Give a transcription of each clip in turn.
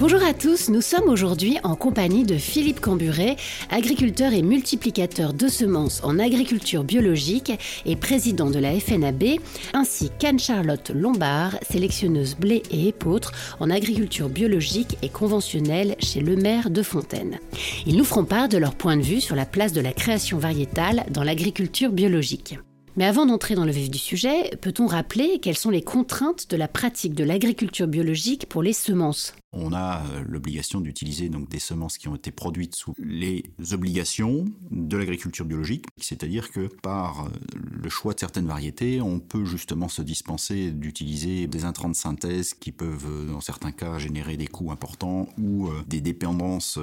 Bonjour à tous, nous sommes aujourd'hui en compagnie de Philippe Camburet, agriculteur et multiplicateur de semences en agriculture biologique et président de la FNAB, ainsi qu'Anne-Charlotte Lombard, sélectionneuse blé et épeautre en agriculture biologique et conventionnelle chez Le Maire de Fontaine. Ils nous feront part de leur point de vue sur la place de la création variétale dans l'agriculture biologique. Mais avant d'entrer dans le vif du sujet, peut-on rappeler quelles sont les contraintes de la pratique de l'agriculture biologique pour les semences? On a euh, l'obligation d'utiliser donc des semences qui ont été produites sous les obligations de l'agriculture biologique, c'est-à-dire que par euh, le choix de certaines variétés, on peut justement se dispenser d'utiliser des intrants de synthèse qui peuvent euh, dans certains cas générer des coûts importants ou des dépendances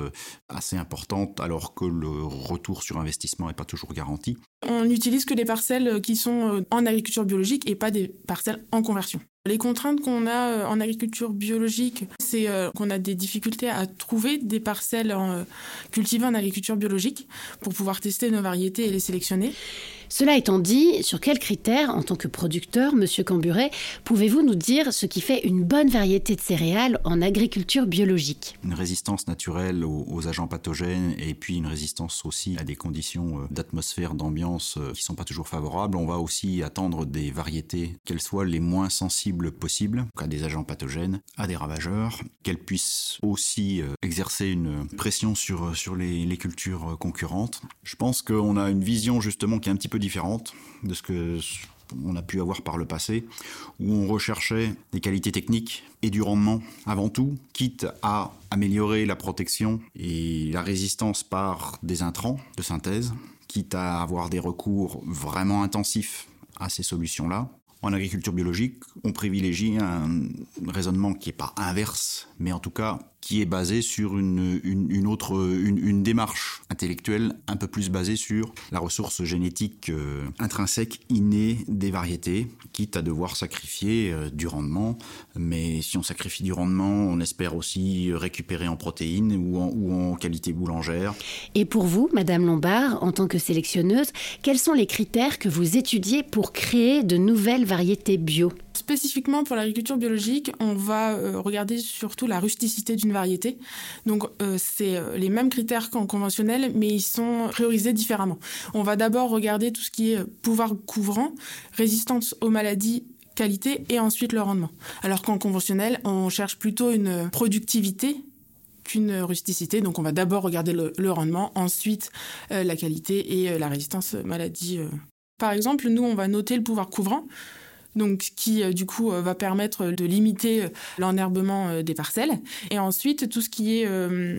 assez importantes alors que le retour sur investissement n'est pas toujours garanti. On n'utilise que des parcelles qui sont en agriculture biologique et pas des parcelles en conversion. Les contraintes qu'on a euh, en agriculture biologique, c'est euh, qu'on a des difficultés à trouver des parcelles euh, cultivées en agriculture biologique pour pouvoir tester nos variétés et les sélectionner. Cela étant dit, sur quels critères, en tant que producteur, Monsieur Camburet, pouvez-vous nous dire ce qui fait une bonne variété de céréales en agriculture biologique? Une résistance naturelle aux, agents pathogènes et puis une résistance aussi à des conditions euh, d'atmosphère, d'ambiance euh, qui sont pas toujours favorables. On va aussi attendre des variétés qu'elles soient les moins sensibles possibles à des agents pathogènes, à des ravageurs, qu'elles puissent aussi euh, exercer une pression sur, sur les, les cultures concurrentes. Je pense qu'on a une vision justement qui est un petit peu différente de ce que on a pu avoir par le passé, où on recherchait des qualités techniques et du rendement avant tout, quitte à améliorer la protection et la résistance par des intrants de synthèse, quitte à avoir des recours vraiment intensifs à ces solutions-là. En agriculture biologique, on privilégie un raisonnement qui n'est pas inverse, mais en tout cas qui est basé sur une, une, autre une, démarche intellectuelle un peu plus basée sur la ressource génétique euh, intrinsèque innée des variétés, quitte à devoir sacrifier euh, du rendement. Mais si on sacrifie du rendement, on espère aussi récupérer en protéines ou en qualité boulangère. Et pour vous, Madame Lombard, en tant que sélectionneuse, quels sont les critères que vous étudiez pour créer de nouvelles variétés bio? Spécifiquement pour l'agriculture biologique, on va euh, regarder surtout la rusticité d'une variété. Donc euh, c'est euh, les mêmes critères qu'en conventionnel, mais ils sont priorisés différemment. On va d'abord regarder tout ce qui est pouvoir couvrant, résistance aux maladies qualité et ensuite le rendement. Alors qu'en conventionnel, on cherche plutôt une productivité qu'une rusticité. Donc on va d'abord regarder le, rendement, ensuite la qualité et la résistance maladie. Par exemple, nous, on va noter le pouvoir couvrant donc qui euh, du coup euh, va permettre de limiter euh, l'enherbement des parcelles. Et ensuite tout ce qui est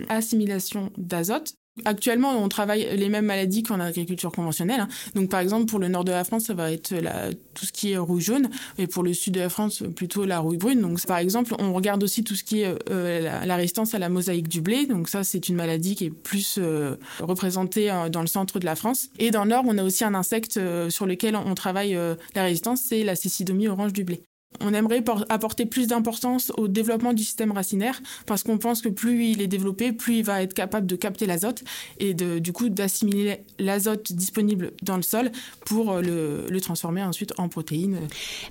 assimilation d'azote, Actuellement, on travaille les mêmes maladies qu'en agriculture conventionnelle. Hein. Donc, par exemple, pour le nord de la France, ça va être la, tout ce qui est rouille jaune, et pour le sud de la France, plutôt la rouille brune. Donc, par exemple, on regarde aussi tout ce qui est euh, la, résistance à la mosaïque du blé. Donc, ça, c'est une maladie qui est plus euh, représentée euh, dans le centre de la France. Et dans le nord, on a aussi un insecte sur lequel on travaille la résistance, c'est la cécidomie orange du blé. On aimerait apporter plus d'importance au développement du système racinaire parce qu'on pense que plus il est développé, plus il va être capable de capter l'azote et du coup d'assimiler l'azote disponible dans le sol pour euh, le, transformer ensuite en protéines.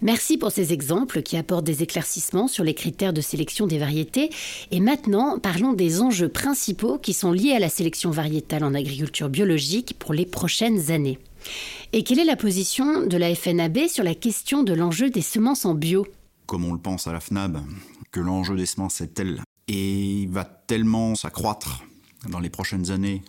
Merci pour ces exemples qui apportent des éclaircissements sur les critères de sélection des variétés. Et maintenant, parlons des enjeux principaux qui sont liés à la sélection variétale en agriculture biologique pour les prochaines années. Et quelle est la position de la FNAB sur la question de l'enjeu des semences en bio? Comme on le pense à la FNAB, que l'enjeu des semences est tel et va tellement s'accroître dans les prochaines années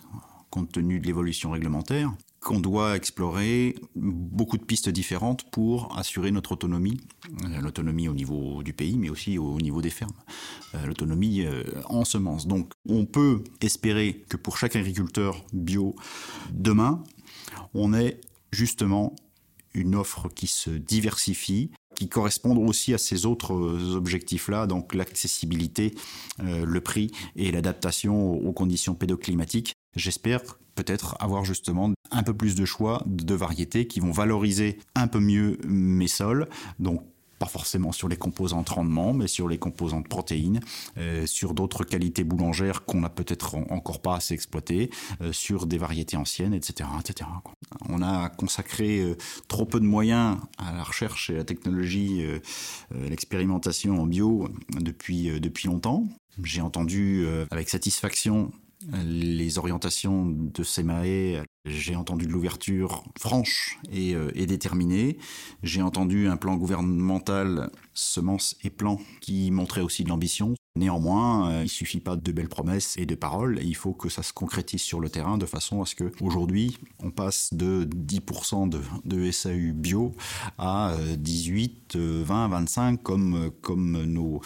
compte tenu de l'évolution réglementaire qu'on doit explorer beaucoup de pistes différentes pour assurer notre autonomie, euh, l'autonomie au niveau du pays, mais aussi au niveau des fermes, euh, l'autonomie euh, en semences. Donc on peut espérer que pour chaque agriculteur bio, demain, on ait justement une offre qui se diversifie, qui correspond aussi à ces autres objectifs-là, donc l'accessibilité, euh, le prix et l'adaptation aux conditions pédoclimatiques. J'espère peut-être avoir justement un peu plus de choix de variétés qui vont valoriser un peu mieux mes sols, donc pas forcément sur les composantes rendement, mais sur les composantes protéines, euh, sur d'autres qualités boulangères qu'on n'a peut-être encore pas assez exploitées, euh, sur des variétés anciennes, etc. etc. On a consacré euh, trop peu de moyens à la recherche et à la technologie, l'expérimentation en bio depuis, depuis longtemps. J'ai entendu avec satisfaction les orientations de SEMAE, j'ai entendu de l'ouverture franche et, euh, déterminée. J'ai entendu un plan gouvernemental, semences et plans, qui montrait aussi de l'ambition. Néanmoins, euh, il suffit pas de belles promesses et de paroles, il faut que ça se concrétise sur le terrain de façon à ce que aujourd'hui on passe de 10% de, SAU bio à 18, 20, 25 comme, comme nos,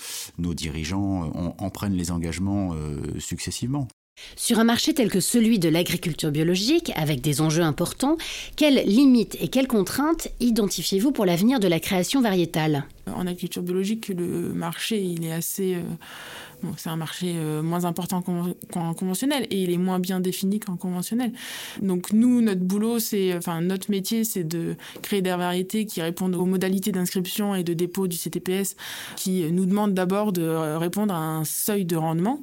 dirigeants en, en prennent les engagements euh, successivement. Sur un marché tel que celui de l'agriculture biologique, avec des enjeux importants, quelles limites et quelles contraintes identifiez-vous pour l'avenir de la création variétale? En agriculture biologique, le marché, il est assez... Euh, c'est un marché euh, moins important qu'en conventionnel et il est moins bien défini qu'en conventionnel. Donc nous, notre boulot, c'est, enfin notre métier, c'est de créer des variétés qui répondent aux modalités d'inscription et de dépôt du CTPS, qui nous demandent d'abord de répondre à un seuil de rendement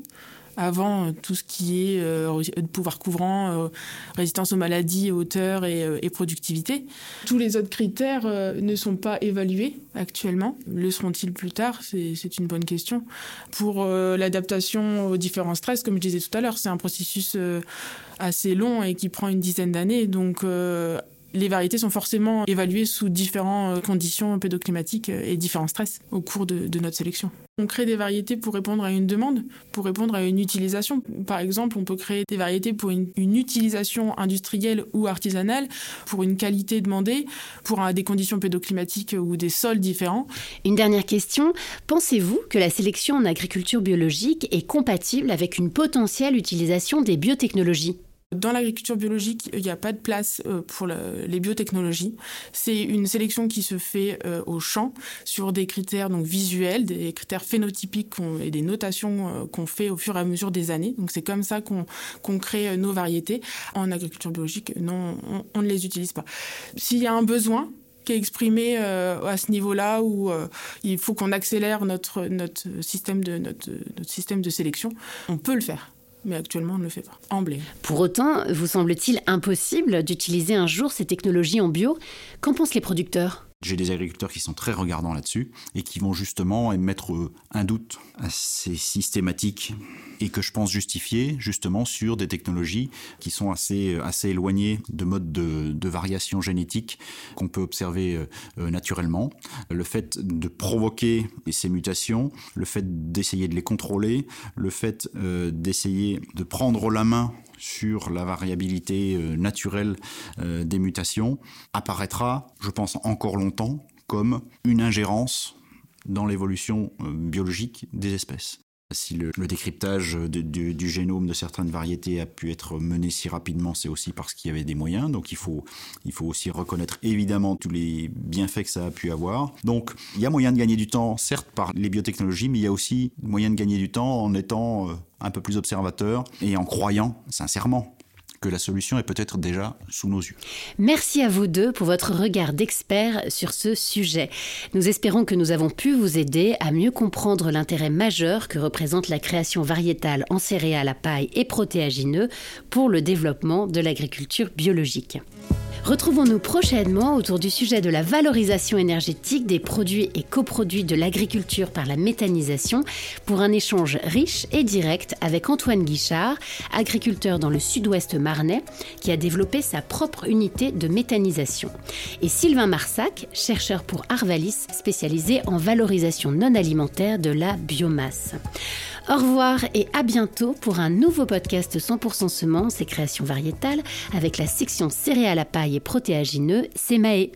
avant euh, tout ce qui est euh, pouvoir couvrant, euh, résistance aux maladies, hauteur et, et, productivité. Tous les autres critères ne sont pas évalués actuellement. Le seront-ils plus tard? C'est une bonne question. Pour l'adaptation aux différents stress, comme je disais tout à l'heure, c'est un processus assez long et qui prend une dizaine d'années. Donc les variétés sont forcément évaluées sous différentes conditions pédoclimatiques et différents stress au cours de, de notre sélection. On crée des variétés pour répondre à une demande, pour répondre à une utilisation. Par exemple, on peut créer des variétés pour une, utilisation industrielle ou artisanale, pour une qualité demandée, pour des conditions pédoclimatiques ou des sols différents. Une dernière question. Pensez-vous que la sélection en agriculture biologique est compatible avec une potentielle utilisation des biotechnologies? Dans l'agriculture biologique, il n'y a pas de place euh, pour les biotechnologies. C'est une sélection qui se fait euh, au champ sur des critères donc visuels, des critères phénotypiques et des notations euh, qu'on fait au fur et à mesure des années. Donc c'est comme ça qu'on crée nos variétés. En agriculture biologique, non, on, ne les utilise pas. S'il y a un besoin, qui est exprimé à ce niveau-là où il faut qu'on accélère notre, notre, système de, notre, notre système de sélection, on peut le faire mais actuellement on ne le fait pas. En. Pour autant, vous semble-t-il impossible d'utiliser un jour ces technologies en bio? Qu'en pensent les producteurs? J'ai des agriculteurs qui sont très regardants là-dessus et qui vont justement émettre un doute assez systématique et que je pense justifier justement sur des technologies qui sont assez, assez éloignées de modes de, de variation génétique qu'on peut observer euh, naturellement. Le fait de provoquer ces mutations, le fait d'essayer de les contrôler, le fait euh, d'essayer de prendre la main sur la variabilité euh, naturelle euh, des mutations apparaîtra, je pense, encore longtemps comme une ingérence dans l'évolution euh, biologique des espèces. Si le, décryptage du génome de certaines variétés a pu être mené si rapidement, c'est aussi parce qu'il y avait des moyens. Donc il faut, il faut aussi reconnaître évidemment tous les bienfaits que ça a pu avoir. Donc il y a moyen de gagner du temps, certes par les biotechnologies, mais il y a aussi moyen de gagner du temps en étant euh, un peu plus observateur et en croyant sincèrement que la solution est peut-être déjà sous nos yeux. Merci à vous deux pour votre regard d'expert sur ce sujet. Nous espérons que nous avons pu vous aider à mieux comprendre l'intérêt majeur que représente la création variétale en céréales à paille et protéagineux pour le développement de l'agriculture biologique. Retrouvons-nous prochainement autour du sujet de la valorisation énergétique des produits et coproduits de l'agriculture par la méthanisation pour un échange riche et direct avec Antoine Guichard, agriculteur dans le sud-ouest marnais, qui a développé sa propre unité de méthanisation, et Sylvain Marsac, chercheur pour Arvalis spécialisé en valorisation non alimentaire de la biomasse. Au revoir et à bientôt pour un nouveau podcast 100% semences et création variétale avec la section céréales à paille protéagineux, SEMAE.